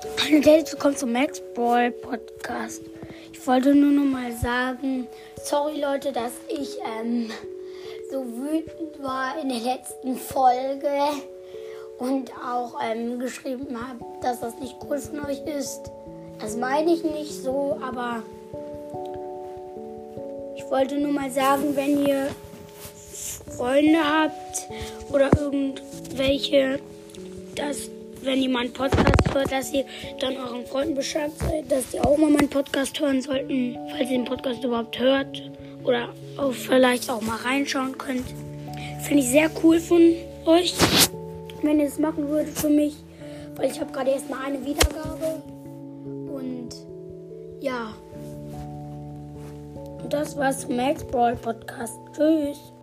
Freunde, herzlich willkommen zum Max Ball Podcast. Ich wollte nur noch mal sagen, sorry Leute, dass ich ähm, so wütend war in der letzten Folge und auch ähm, geschrieben habe, dass das nicht cool von euch ist. Das meine ich nicht so, aber ich wollte nur mal sagen, wenn ihr Freunde habt oder irgendwelche, dass wenn ihr meinen Podcast hört, dass ihr dann euren Freunden Bescheid seid, dass die auch mal meinen Podcast hören sollten, falls ihr den Podcast überhaupt hört oder auch vielleicht auch mal reinschauen könnt. Finde ich sehr cool von euch, wenn ihr es machen würdet für mich, weil ich habe gerade erst mal eine Wiedergabe und ja. Und das war's zum Max Brawl Podcast. Tschüss.